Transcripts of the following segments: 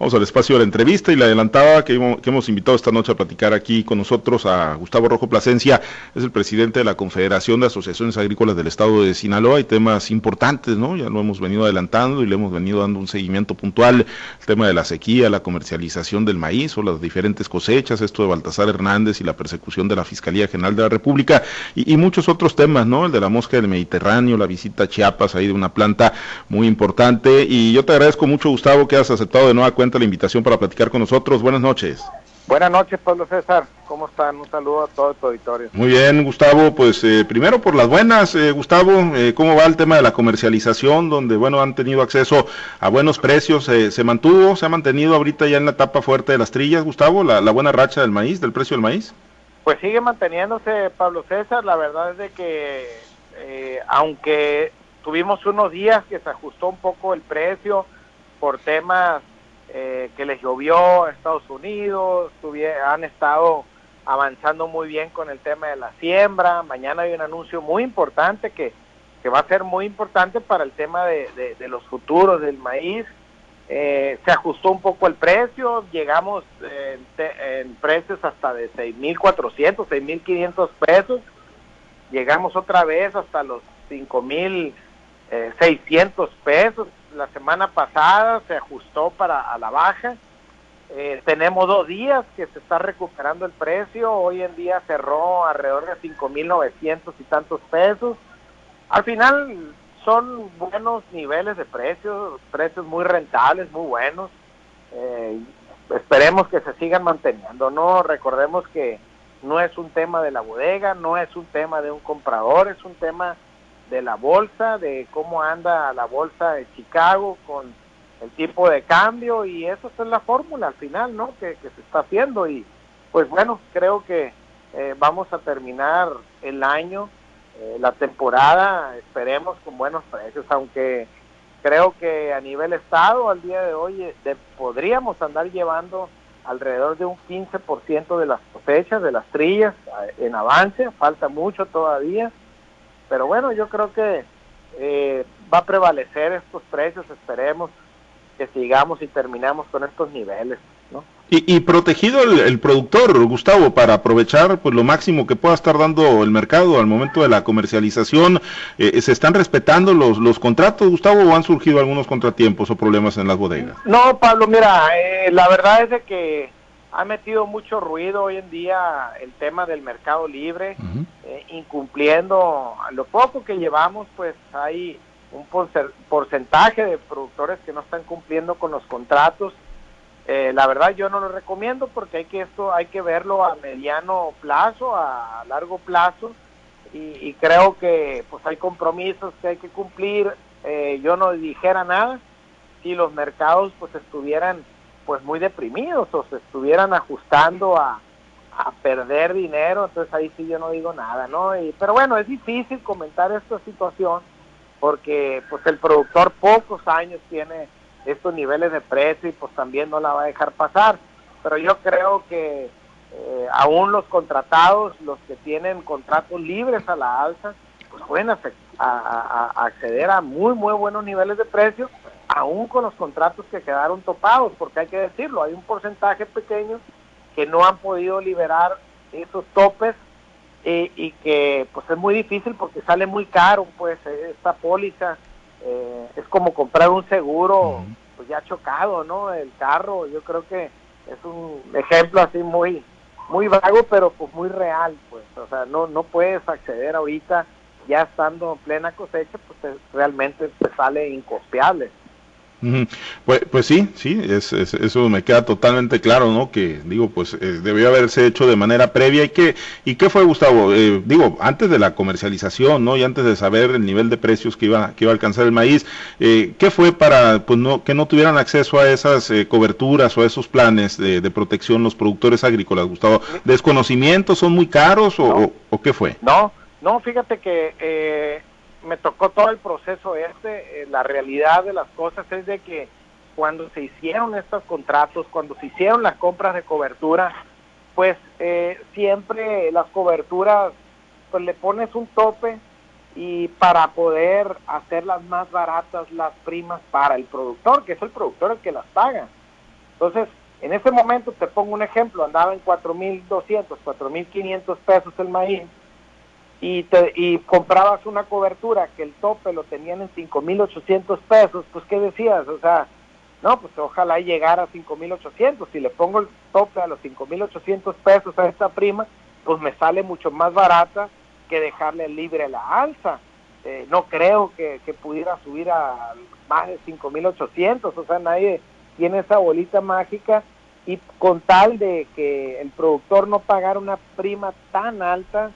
Vamos al espacio de la entrevista y la adelantaba que, hemos invitado esta noche a platicar aquí con nosotros a Gustavo Rojo Plasencia, es el presidente de la Confederación de Asociaciones Agrícolas del Estado de Sinaloa. Hay temas importantes, ¿no? Ya lo hemos venido adelantando y le hemos venido dando un seguimiento puntual. El tema de la sequía, la comercialización del maíz o las diferentes cosechas, esto de Baltasar Hernández y la persecución de la Fiscalía General de la República y, y muchos otros temas, ¿no? El de la mosca del Mediterráneo, la visita a Chiapas ahí de una planta muy importante. Y yo te agradezco mucho, Gustavo, que has aceptado de nueva cuenta la invitación para platicar con nosotros. Buenas noches. Buenas noches, Pablo César. ¿Cómo están? Un saludo a todo tu auditorio. Muy bien, Gustavo. Pues eh, primero por las buenas, eh, Gustavo, eh, ¿cómo va el tema de la comercialización? Donde, bueno, han tenido acceso a buenos precios. ¿Se mantuvo, se ha mantenido ahorita ya en la etapa fuerte de las trillas, Gustavo, la, la buena racha del maíz, del precio del maíz? Pues sigue manteniéndose, Pablo César. La verdad es de que, aunque tuvimos unos días que se ajustó un poco el precio por temas eh, que les llovió a Estados Unidos, han estado avanzando muy bien con el tema de la siembra. Mañana hay un anuncio muy importante que, va a ser muy importante para el tema de, los futuros del maíz. Eh, se ajustó un poco el precio, llegamos en precios hasta de 6.400, 6.500 pesos. Llegamos otra vez hasta los 5.600 eh, pesos la semana pasada se ajustó para a la baja. Eh, tenemos dos días que se está recuperando el precio. Hoy en día cerró alrededor de 5.900 y tantos pesos. Al final son buenos niveles de precios, precios muy rentables, muy buenos. Eh, esperemos que se sigan manteniendo, ¿no? Recordemos que no es un tema de la bodega, no es un tema de un comprador, es un tema de la bolsa, de cómo anda la bolsa de Chicago con el tipo de cambio y eso es la fórmula al final, ¿no? Que, se está haciendo y pues bueno, creo que eh, vamos a terminar el año, eh, la temporada, esperemos con buenos precios, aunque creo que a nivel estado al día de hoy eh, podríamos andar llevando alrededor de un 15% de las cosechas, de las trillas en avance, falta mucho todavía pero bueno, yo creo que eh, va a prevalecer estos precios, esperemos que sigamos y terminamos con estos niveles. ¿no? Y, protegido el, productor, Gustavo, para aprovechar pues lo máximo que pueda estar dando el mercado al momento de la comercialización, eh, ¿se están respetando los, los contratos, Gustavo, o han surgido algunos contratiempos o problemas en las bodegas? No, Pablo, mira, eh, la verdad es de que ha metido mucho ruido hoy en día el tema del mercado libre, eh, incumpliendo lo poco que llevamos, pues hay un porcentaje de productores que no están cumpliendo con los contratos. Eh, la verdad yo no lo recomiendo porque hay que esto hay que verlo a mediano plazo, a largo plazo y, creo que pues hay compromisos que hay que cumplir. Eh, yo no dijera nada si los mercados pues estuvieran pues muy deprimidos o se estuvieran ajustando a, a perder dinero, entonces ahí sí yo no digo nada, ¿no? Y, pero bueno, es difícil comentar esta situación porque pues el productor pocos años tiene estos niveles de precio y pues también no la va a dejar pasar. Pero yo creo que eh, aún los contratados, los que tienen contratos libres a la alza, pues pueden acceder a muy, muy buenos niveles de precio aún con los contratos que quedaron topados, porque hay que decirlo, hay un porcentaje pequeño que no han podido liberar esos topes eh, y que pues es muy difícil porque sale muy caro pues esta póliza eh, es como comprar un seguro pues ya chocado no el carro yo creo que es un ejemplo así muy muy vago pero pues muy real pues o sea no no puedes acceder ahorita ya estando en plena cosecha pues realmente te sale incosteable pues, pues sí, sí, es, eso me queda totalmente claro, ¿no? Que digo, pues eh, debió haberse hecho de manera previa. ¿Y qué, y qué fue, Gustavo? Eh, digo, antes de la comercialización, ¿no? Y antes de saber el nivel de precios que iba, que iba a alcanzar el maíz, eh, ¿qué fue para pues no, que no tuvieran acceso a esas coberturas o a esos planes de, protección los productores agrícolas, Gustavo? ¿Desconocimientos son muy caros o, o qué fue? No, no, fíjate que me tocó todo el proceso este, eh, la realidad de las cosas es de que cuando se hicieron estos contratos, cuando se hicieron las compras de cobertura, pues eh, siempre las coberturas, pues le pones un tope y para poder hacerlas más baratas las primas para el productor, que es el productor el que las paga. Entonces, en ese momento, te pongo un ejemplo, andaba en 4.200, 4.500 pesos el maíz y, te, y comprabas una cobertura que el tope lo tenían en 5.800 pesos, pues ¿qué decías? O sea, no, pues ojalá llegara a 5.800. Si le pongo el tope a los 5.800 pesos a esta prima, pues me sale mucho más barata que dejarle libre la alza. Eh, no creo que, que, pudiera subir a más de 5.800, o sea, nadie tiene esa bolita mágica y con tal de que el productor no pagara una prima tan alta,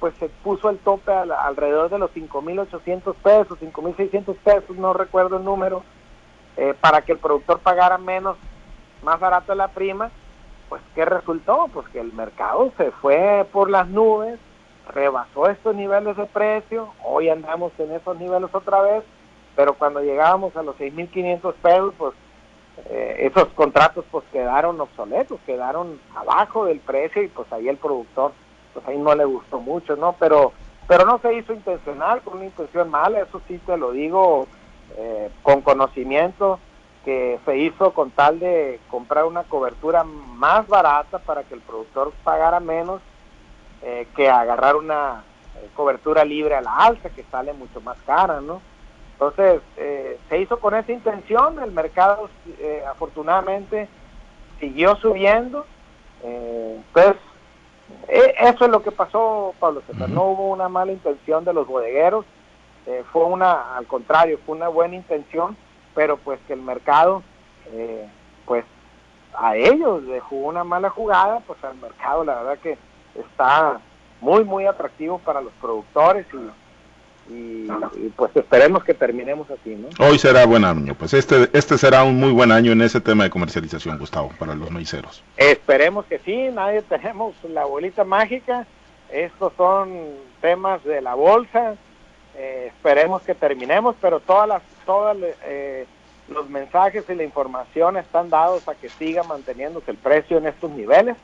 pues se puso el tope alrededor de los 5.800 pesos, 5.600 pesos, no recuerdo el número, eh, para que el productor pagara menos, más barato la prima, pues ¿qué resultó? Pues que el mercado se fue por las nubes, rebasó estos niveles de precio, hoy andamos en esos niveles otra vez, pero cuando llegábamos a los 6.500 pesos, pues eh, esos contratos pues quedaron obsoletos, quedaron abajo del precio y pues ahí el productor, pues ahí no le gustó mucho, ¿no? Pero, pero no se hizo intencional, con una intención mala, eso sí te lo digo eh, con conocimiento, que se hizo con tal de comprar una cobertura más barata para que el productor pagara menos eh, que agarrar una eh, cobertura libre a la alza que sale mucho más cara, ¿no? Entonces, eh, se hizo con esa intención, el mercado afortunadamente siguió subiendo, pues eso es lo que pasó, Pablo César, no hubo una mala intención de los bodegueros, fue una, al contrario, fue una buena intención, pero pues que el mercado, pues a ellos le jugó una mala jugada, pues al mercado la verdad que está muy, muy atractivo para los productores y, pues esperemos que terminemos así, ¿no? Hoy será buen año, pues este, este será un muy buen año en ese tema de comercialización, Gustavo, para los maiceros. Esperemos que sí, nadie tenemos la bolita mágica, estos son temas de la bolsa, eh, esperemos que terminemos, pero todas las, todas eh, los mensajes y la información están dados a que siga manteniéndose el precio en estos niveles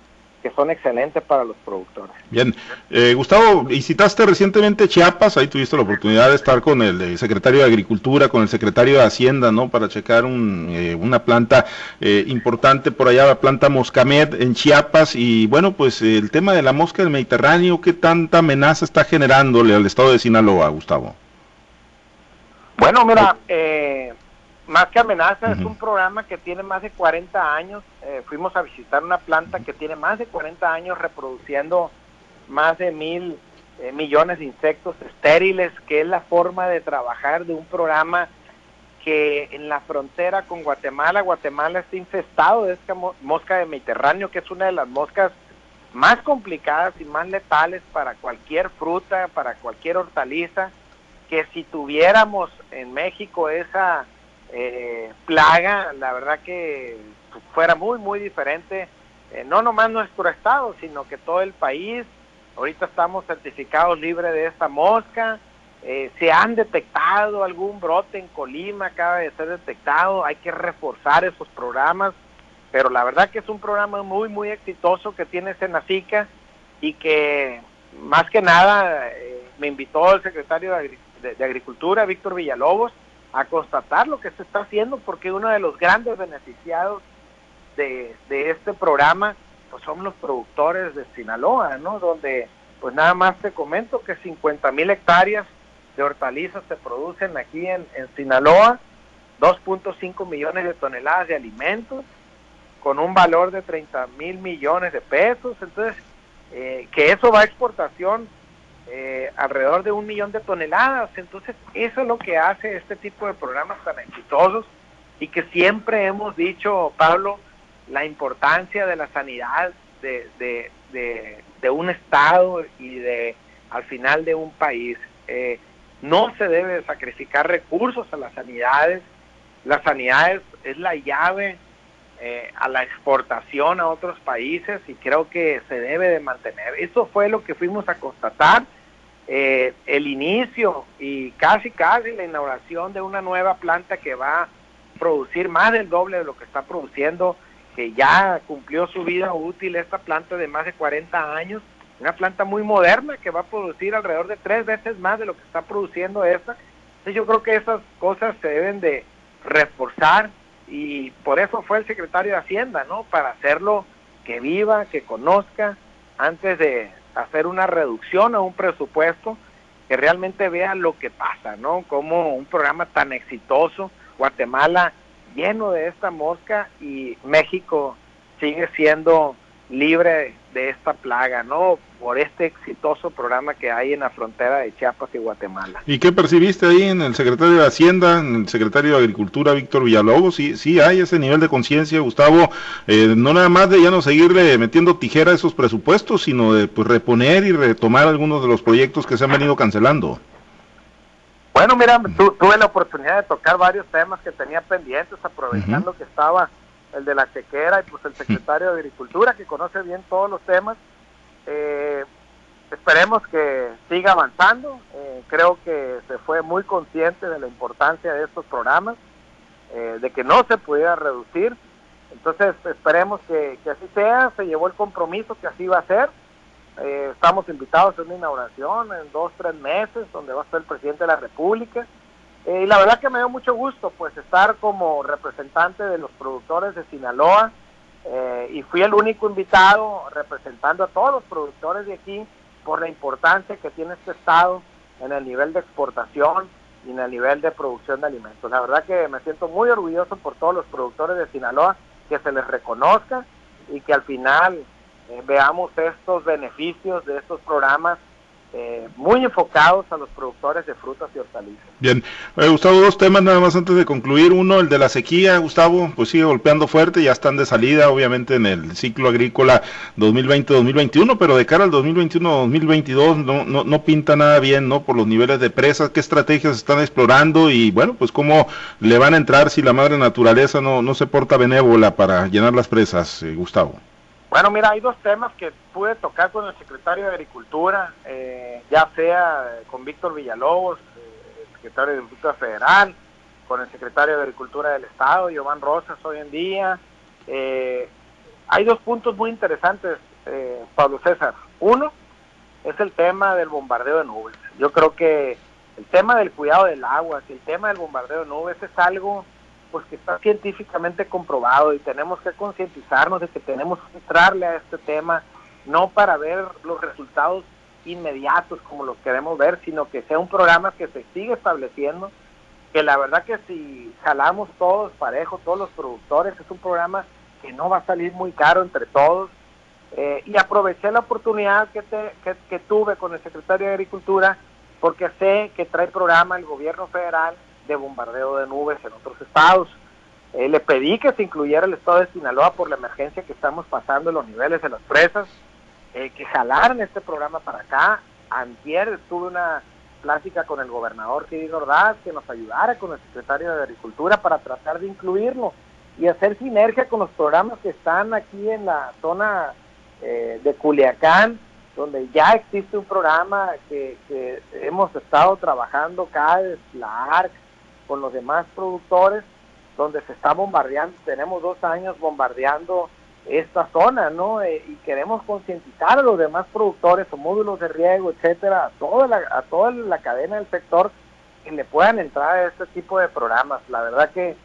que son excelentes para los productores. Bien, eh, Gustavo, visitaste recientemente Chiapas, ahí tuviste la oportunidad de estar con el eh, secretario de Agricultura, con el secretario de Hacienda, ¿no? Para checar un, eh, una planta importante por allá, la planta Moscamed en Chiapas, y bueno, pues el tema de la mosca del Mediterráneo, ¿qué tanta amenaza está generándole al estado de Sinaloa, Gustavo? Bueno, mira, eh, más que amenaza, es un programa que tiene más de 40 años. Eh, fuimos a visitar una planta que tiene más de 40 años reproduciendo más de mil eh, millones de insectos estériles, que es la forma de trabajar de un programa que en la frontera con Guatemala, Guatemala está infestado de esta mosca de Mediterráneo, que es una de las moscas más complicadas y más letales para cualquier fruta, para cualquier hortaliza, que si tuviéramos en México esa eh, plaga, la verdad que fuera muy, muy diferente, eh, no nomás nuestro estado, sino que todo el país. Ahorita estamos certificados libres de esta mosca. Eh, se han detectado algún brote en Colima, acaba de ser detectado. Hay que reforzar esos programas, pero la verdad que es un programa muy, muy exitoso que tiene Senacica y que más que nada eh, me invitó el secretario de Agricultura, Víctor Villalobos, a constatar lo que se está haciendo, porque uno de los grandes beneficiados de, este programa pues son los productores de Sinaloa, ¿no? Donde, pues nada más te comento que 50 mil hectáreas de hortalizas se producen aquí en, en Sinaloa, 2.5 millones de toneladas de alimentos, con un valor de 30 mil millones de pesos, entonces, eh, que eso va a exportación eh, alrededor de un millón de toneladas. Entonces, eso es lo que hace este tipo de programas tan exitosos y que siempre hemos dicho, Pablo, la importancia de la sanidad de, de, un Estado y de al final de un país. Eh, no se debe sacrificar recursos a las sanidades. La sanidad es, la llave eh, a la exportación a otros países y creo que se debe de mantener. Eso fue lo que fuimos a constatar eh, el inicio y casi casi la inauguración de una nueva planta que va a producir más del doble de lo que está produciendo, que ya cumplió su vida útil esta planta de más de 40 años, una planta muy moderna que va a producir alrededor de tres veces más de lo que está produciendo esta. Entonces yo creo que esas cosas se deben de reforzar y por eso fue el secretario de Hacienda, ¿no? Para hacerlo que viva, que conozca, antes de hacer una reducción a un presupuesto, que realmente vea lo que pasa, ¿no? Como un programa tan exitoso, Guatemala lleno de esta mosca y México sigue siendo libre de esta plaga, ¿no? Por este exitoso programa que hay en la frontera de Chiapas y Guatemala. ¿Y qué percibiste ahí en el secretario de Hacienda, en el secretario de Agricultura, Víctor Villalobos? Sí, sí hay ese nivel de conciencia, Gustavo, eh, no nada más de ya no seguirle metiendo tijera a esos presupuestos, sino de pues, reponer y retomar algunos de los proyectos que se han venido cancelando. Bueno, mira, tuve la oportunidad de tocar varios temas que tenía pendientes, aprovechando que estaba el de la chequera y pues el secretario de Agricultura, que conoce bien todos los temas. Eh, esperemos que siga avanzando. Eh, creo que se fue muy consciente de la importancia de estos programas, eh, de que no se pudiera reducir. Entonces esperemos que, que, así sea. Se llevó el compromiso que así va a ser. estamos invitados a una inauguración en dos, tres meses, donde va a estar el presidente de la República. Eh, y la verdad que me dio mucho gusto pues estar como representante de los productores de Sinaloa eh, y fui el único invitado representando a todos los productores de aquí por la importancia que tiene este estado en el nivel de exportación y en el nivel de producción de alimentos. La verdad que me siento muy orgulloso por todos los productores de Sinaloa, que se les reconozca y que al final eh, veamos estos beneficios de estos programas eh, muy enfocados a los productores de frutas y hortalizas. Bien, eh, Gustavo, dos temas nada más antes de concluir. Uno, el de la sequía, Gustavo, pues sigue golpeando fuerte, ya están de salida, obviamente, en el ciclo agrícola 2020-2021, pero de cara al 2021-2022 no, no, no pinta nada bien, ¿no? Por los niveles de presas, qué estrategias están explorando y, bueno, pues cómo le van a entrar si la madre naturaleza no, no se porta benévola para llenar las presas, eh, Gustavo. Bueno, mira, hay dos temas que pude tocar con el secretario de Agricultura, eh, ya sea con Víctor Villalobos, eh, secretario de Agricultura Federal, con el secretario de Agricultura del Estado, Giovanni Rosas, hoy en día. Eh, hay dos puntos muy interesantes, Pablo César. Uno es el tema del bombardeo de nubes. Yo creo que el tema del cuidado del agua, el tema del bombardeo de nubes es algo pues que está científicamente comprobado y tenemos que concientizarnos de que tenemos que entrarle a este tema, no para ver los resultados inmediatos como los queremos ver, sino que sea un programa que se sigue estableciendo, que la verdad que si jalamos todos parejo, todos los productores, es un programa que no va a salir muy caro entre todos. Eh, y aproveché la oportunidad que, que tuve con el secretario de Agricultura, porque sé que trae programa el gobierno federal de bombardeo de nubes en otros estados. Eh, le pedí que se incluyera el estado de Sinaloa por la emergencia que estamos pasando en los niveles de las presas, eh, que jalaran este programa para acá. Antier tuve una plática con el gobernador Kiri Ordaz que nos ayudara con el secretario de Agricultura para tratar de incluirlo y hacer sinergia con los programas que están aquí en la zona eh, de Culiacán, donde ya existe un programa que, que hemos estado trabajando, CADES, la ARC, con los demás productores, donde se está bombardeando, tenemos dos años bombardeando esta zona, ¿no? Eh, y queremos concientizar a los demás productores o módulos de riego, etcétera, a toda la, a toda la cadena del sector que le puedan entrar a este tipo de programas. La verdad que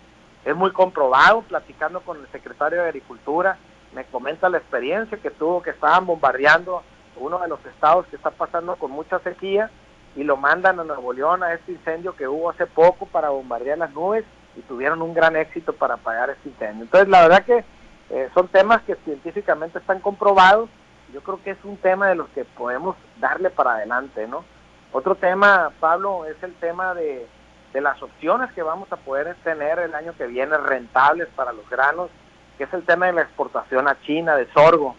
es muy comprobado, platicando con el secretario de Agricultura, me comenta la experiencia que tuvo, que estaban bombardeando uno de los estados que está pasando con mucha sequía y lo mandan a Nuevo León a este incendio que hubo hace poco para bombardear las nubes y tuvieron un gran éxito para apagar este incendio. Entonces, la verdad que eh, son temas que científicamente están comprobados. Yo creo que es un tema de los que podemos darle para adelante, ¿no? Otro tema, Pablo, es el tema de, de las opciones que vamos a poder tener el año que viene rentables para los granos, que es el tema de la exportación a China de sorgo.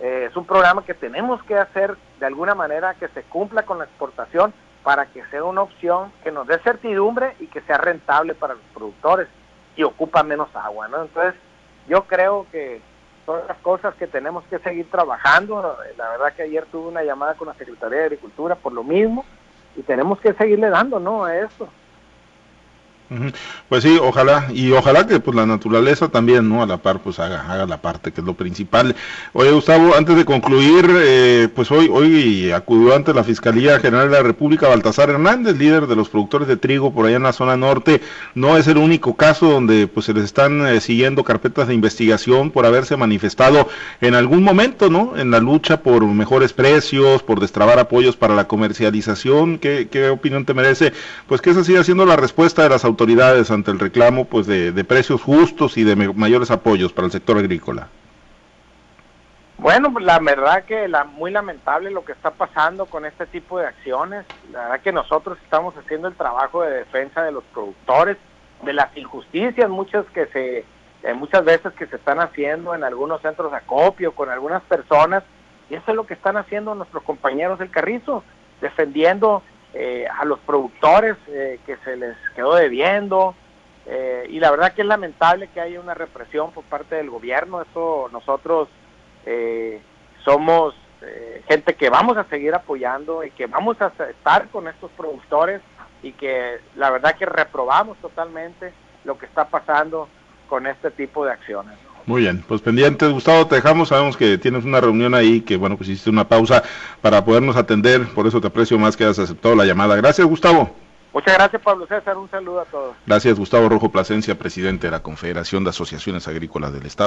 Eh, es un programa que tenemos que hacer de alguna manera que se cumpla con la exportación para que sea una opción que nos dé certidumbre y que sea rentable para los productores y ocupa menos agua, ¿no? Entonces, yo creo que son las cosas que tenemos que seguir trabajando. La verdad que ayer tuve una llamada con la Secretaría de Agricultura por lo mismo y tenemos que seguirle dando, ¿no? A esto. Pues sí, ojalá, y ojalá que pues la naturaleza también, ¿no? A la par, pues haga, haga la parte, que es lo principal. Oye, Gustavo, antes de concluir, eh, pues hoy, hoy acudió ante la Fiscalía General de la República Baltasar Hernández, líder de los productores de trigo por allá en la zona norte. No es el único caso donde pues se les están eh, siguiendo carpetas de investigación por haberse manifestado en algún momento, ¿no? En la lucha por mejores precios, por destrabar apoyos para la comercialización. ¿Qué, qué opinión te merece? Pues que esa sigue siendo la respuesta de las autoridades autoridades ante el reclamo pues de, precios justos y de mayores apoyos para el sector agrícola? Bueno, pues, la verdad que la, muy lamentable lo que está pasando con este tipo de acciones. La verdad que nosotros estamos haciendo el trabajo de defensa de los productores, de las injusticias muchas que se eh, muchas veces que se están haciendo en algunos centros de acopio con algunas personas y eso es lo que están haciendo nuestros compañeros del Carrizo, defendiendo eh, a los productores eh, que se les quedó debiendo. Eh, y la verdad que es lamentable que haya una represión por parte del gobierno. Eso nosotros somos gente que vamos a seguir apoyando y que vamos a estar con estos productores y que la verdad que reprobamos totalmente lo que está pasando con este tipo de acciones. Muy bien, pues pendientes, Gustavo, te dejamos, sabemos que tienes una reunión ahí, que bueno, pues hiciste una pausa para podernos atender, por eso te aprecio más que hayas aceptado la llamada. Gracias, Gustavo. Muchas gracias, Pablo César, un saludo a todos. Gracias, Gustavo Rojo Plasencia, presidente de la Confederación de Asociaciones Agrícolas del Estado.